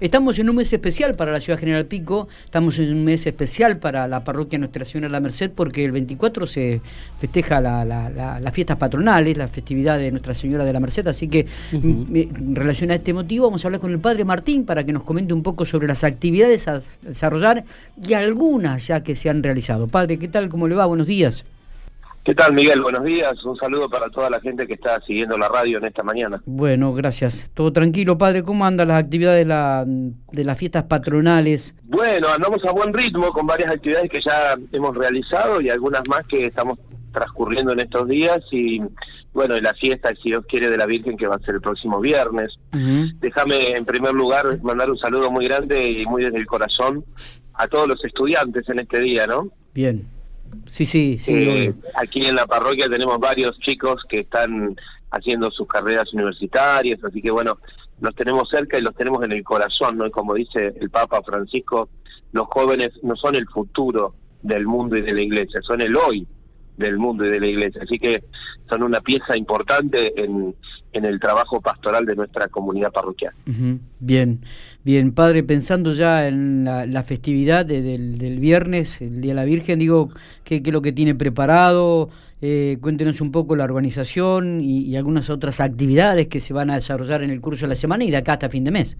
Estamos en un mes especial para la ciudad General Pico, estamos en un mes especial para la parroquia Nuestra Señora de la Merced porque el 24 se festeja las fiestas patronales, la festividad de Nuestra Señora de la Merced, así que en relación a este motivo vamos a hablar con el Padre Martín para que nos comente un poco sobre las actividades a desarrollar y algunas ya que se han realizado. Padre, ¿qué tal? ¿Cómo le va? Buenos días. ¿Qué tal, Miguel? Buenos días. Un saludo para toda la gente que está siguiendo la radio en esta mañana. Bueno, gracias. Todo tranquilo, padre. ¿Cómo andan las actividades de, la, de las fiestas patronales? Bueno, andamos a buen ritmo con varias actividades que ya hemos realizado y algunas más que estamos transcurriendo en estos días y bueno, y la fiesta, si Dios quiere, de la Virgen que va a ser el próximo viernes. Déjame en primer lugar mandar un saludo muy grande y muy desde el corazón a todos los estudiantes en este día, ¿no? Bien. Sí, sí, sí. Eh, aquí en la parroquia tenemos varios chicos que están haciendo sus carreras universitarias, así que bueno, los tenemos cerca y los tenemos en el corazón, ¿no? Y como dice el Papa Francisco, los jóvenes no son el futuro del mundo y de la iglesia, son el hoy del mundo y de la iglesia. Así que son una pieza importante en, en el trabajo pastoral de nuestra comunidad parroquial. Bien, bien, padre, pensando ya en la, festividad del, del, viernes, el Día de la Virgen, digo, ¿qué, qué es lo que tiene preparado? Eh, cuéntenos un poco la organización y, y algunas otras actividades que se van a desarrollar en el curso de la semana y de acá hasta fin de mes.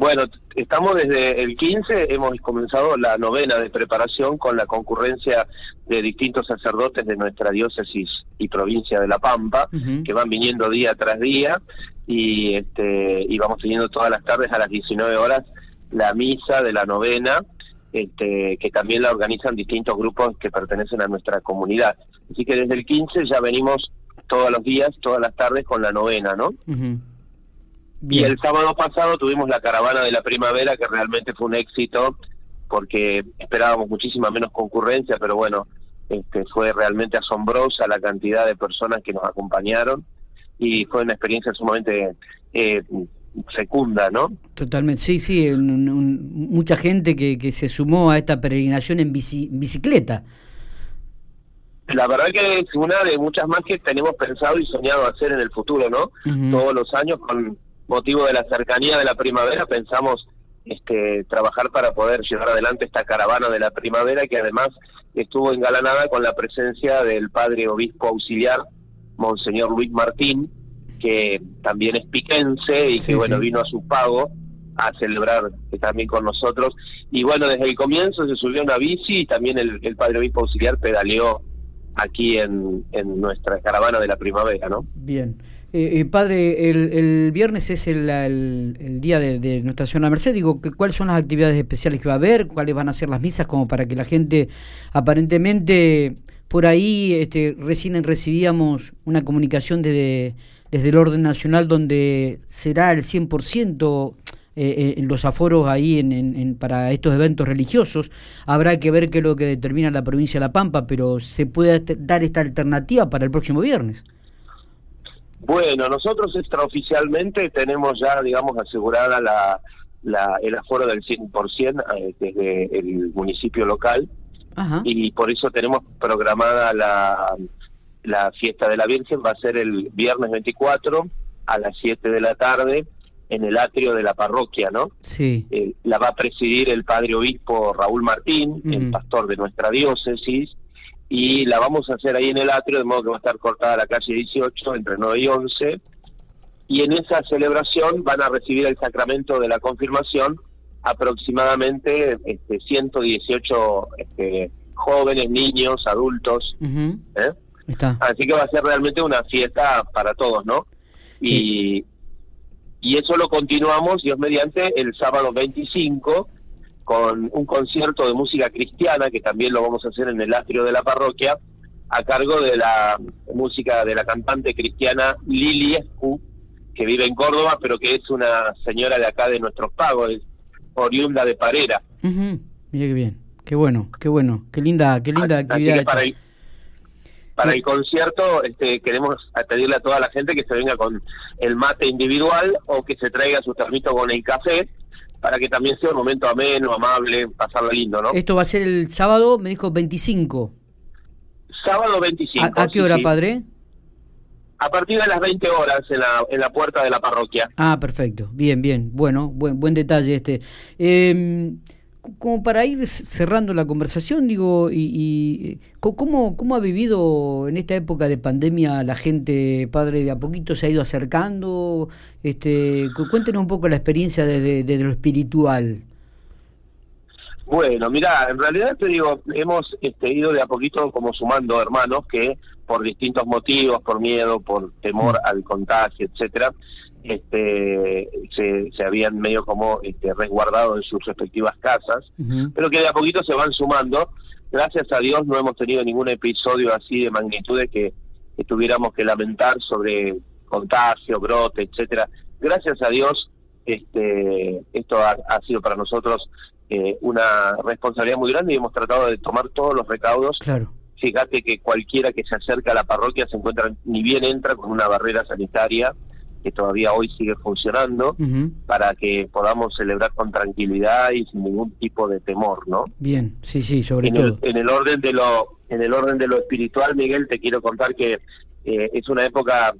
Bueno, estamos desde el 15, hemos comenzado la novena de preparación con la concurrencia de distintos sacerdotes de nuestra diócesis y provincia de La Pampa, que van viniendo día tras día y, este, y vamos teniendo todas las tardes a las 19 horas la misa de la novena, este, que también la organizan distintos grupos que pertenecen a nuestra comunidad. Así que desde el 15 ya venimos todos los días, todas las tardes con la novena, ¿no? Y el sábado pasado tuvimos la caravana de la primavera, que realmente fue un éxito, porque esperábamos muchísima menos concurrencia, pero bueno, este, fue realmente asombrosa la cantidad de personas que nos acompañaron y fue una experiencia sumamente eh, fecunda, ¿no? Totalmente, sí, sí, mucha gente que, que se sumó a esta peregrinación en bicicleta. La verdad que es una de muchas más que tenemos pensado y soñado hacer en el futuro, ¿no? Todos los años con motivo de la cercanía de la primavera, pensamos este, trabajar para poder llevar adelante esta caravana de la primavera que además estuvo engalanada con la presencia del padre obispo auxiliar, Monseñor Luis Martín, que también es piquense y que bueno vino a su pago a celebrar también con nosotros. Y bueno, desde el comienzo se subió una bici y también el, el padre obispo auxiliar pedaleó aquí en, en nuestra caravana de la primavera, ¿no? Bien. Eh, eh, padre, el, viernes es el, día de, Nuestra Señora Merced. Digo, ¿cuáles son las actividades especiales que va a haber? ¿Cuáles van a ser las misas? Como para que la gente, aparentemente, por ahí este, recién recibíamos una comunicación de, desde el orden nacional donde será el 100% eh, en los aforos ahí en, para estos eventos religiosos. Habrá que ver qué es lo que determina la provincia de La Pampa, pero se puede dar esta alternativa para el próximo viernes. Bueno, nosotros extraoficialmente tenemos ya, digamos, asegurada la, la, el aforo del 100% eh, desde el municipio local. Y por eso tenemos programada la, la fiesta de la Virgen, va a ser el viernes 24 a las 7 de la tarde en el atrio de la parroquia, ¿no? Sí. Eh, la va a presidir el padre obispo Raúl Martín, el pastor de nuestra diócesis, y la vamos a hacer ahí en el atrio, de modo que va a estar cortada la calle 18 entre 9 y 11. Y en esa celebración van a recibir el sacramento de la confirmación aproximadamente este, 118 este, jóvenes, niños, adultos. ¿eh? Así que va a ser realmente una fiesta para todos, ¿no? Y, y eso lo continuamos, Dios mediante, el sábado 25 con un concierto de música cristiana, que también lo vamos a hacer en el atrio de la parroquia, a cargo de la música de la cantante cristiana Lili Escu, que vive en Córdoba, pero que es una señora de acá de nuestros pagos, es oriunda de Parera. Mire qué bien, qué bueno, qué bueno, qué linda, qué linda actividad. para el, para el concierto este, queremos pedirle a toda la gente que se venga con el mate individual o que se traiga su termito con el café para que también sea un momento ameno, amable, pasarlo lindo, ¿no? Esto va a ser el sábado, me dijo 25. Sábado 25. ¿A, qué hora, padre? A partir de las 20 horas en la, en la puerta de la parroquia. Ah, perfecto. Bien, bien. Bueno, buen, buen detalle este. Eh, como para ir cerrando la conversación, digo, y, ¿cómo, ¿cómo, ha vivido en esta época de pandemia la gente, padre, de a poquito se ha ido acercando? Este, cuéntenos un poco la experiencia desde de, lo espiritual. Bueno, mira, en realidad te digo, hemos este, ido de a poquito como sumando hermanos que por distintos motivos, por miedo, por temor mm. al contagio, etcétera, este, se, se habían medio como este, resguardado en sus respectivas casas, pero que de a poquito se van sumando. Gracias a Dios no hemos tenido ningún episodio así de magnitudes que, que tuviéramos que lamentar sobre contagio, brote, etcétera. Gracias a Dios, este, esto ha, ha sido para nosotros eh, una responsabilidad muy grande y hemos tratado de tomar todos los recaudos. Claro. Fíjate que cualquiera que se acerca a la parroquia se encuentra, ni bien entra con una barrera sanitaria que todavía hoy sigue funcionando para que podamos celebrar con tranquilidad y sin ningún tipo de temor, ¿no? Bien, sí, sí, sobre en todo. El, en el orden de lo en el orden de lo espiritual, Miguel, te quiero contar que eh, es una época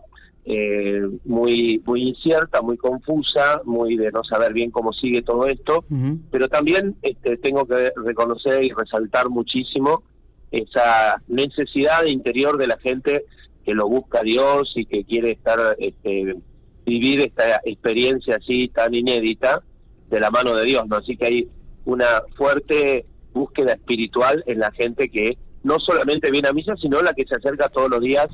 eh, muy muy incierta, muy confusa, muy de no saber bien cómo sigue todo esto, pero también este, tengo que reconocer y resaltar muchísimo esa necesidad interior de la gente que lo busca Dios y que quiere estar este, vivir esta experiencia así tan inédita de la mano de Dios, ¿no? Así que hay una fuerte búsqueda espiritual en la gente que no solamente viene a misa, sino la que se acerca todos los días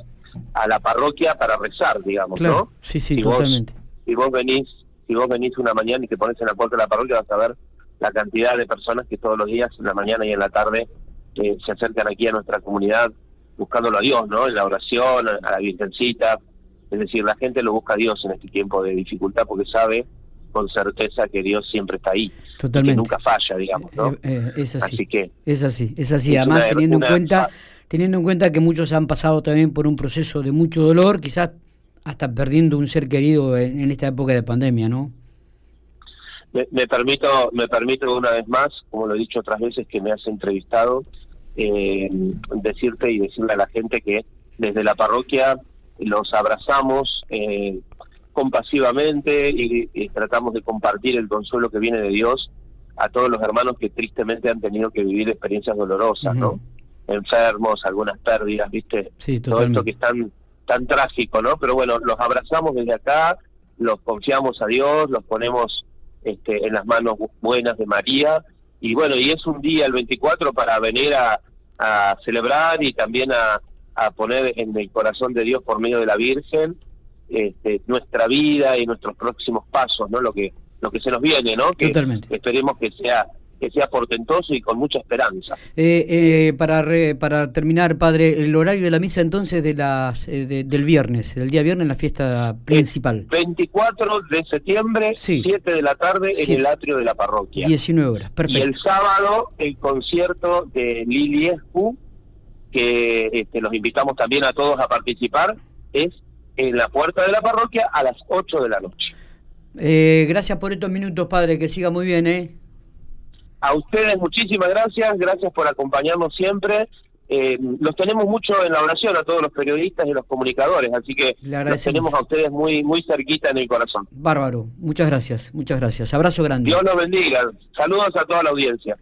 a la parroquia para rezar, digamos, ¿no? Sí, sí, totalmente. si vos venís, si vos venís una mañana y te pones en la puerta de la parroquia, vas a ver la cantidad de personas que todos los días, en la mañana y en la tarde, eh, se acercan aquí a nuestra comunidad buscándolo a Dios, ¿no? En la oración, a la Virgencita. Es decir, la gente lo busca a Dios en este tiempo de dificultad porque sabe con certeza que Dios siempre está ahí. Totalmente. que nunca falla, digamos, ¿no? Eh, eh, es así. así. que es así, es así. Además, teniendo en cuenta teniendo en cuenta que muchos han pasado también por un proceso de mucho dolor, quizás hasta perdiendo un ser querido en, esta época de pandemia, ¿no? Me, permito, me permito una vez más, como lo he dicho otras veces que me has entrevistado, eh, decirte y decirle a la gente que desde la parroquia los abrazamos eh, compasivamente y, tratamos de compartir el consuelo que viene de Dios a todos los hermanos que tristemente han tenido que vivir experiencias dolorosas, ¿no? Enfermos, algunas pérdidas, ¿viste? Todo esto que es tan, tan trágico, ¿no? Pero bueno, los abrazamos desde acá, los confiamos a Dios, los ponemos este, en las manos buenas de María y bueno, y es un día, el 24, para venir a, a celebrar y también a, a poner en el corazón de Dios por medio de la Virgen este, nuestra vida y nuestros próximos pasos, ¿no? Lo que lo que se nos viene, ¿no? Que esperemos que sea que sea portentoso y con mucha esperanza. Eh, eh, para para terminar, padre, el horario de la misa entonces de las eh, del viernes, del día viernes, la fiesta principal. 24 de septiembre, 7 de la tarde en el atrio de la parroquia. 19 horas, perfecto. Y el sábado el concierto de Lili Escu, que este, los invitamos también a todos a participar, es en la puerta de la parroquia a las 8 de la noche. Eh, gracias por estos minutos, padre, que siga muy bien, ¿eh? A ustedes muchísimas gracias, gracias por acompañarnos siempre. Eh, los tenemos mucho en la oración a todos los periodistas y los comunicadores, así que los tenemos a ustedes muy muy cerquita en el corazón. Bárbaro, muchas gracias, muchas gracias. Abrazo grande. Dios los bendiga. Saludos a toda la audiencia.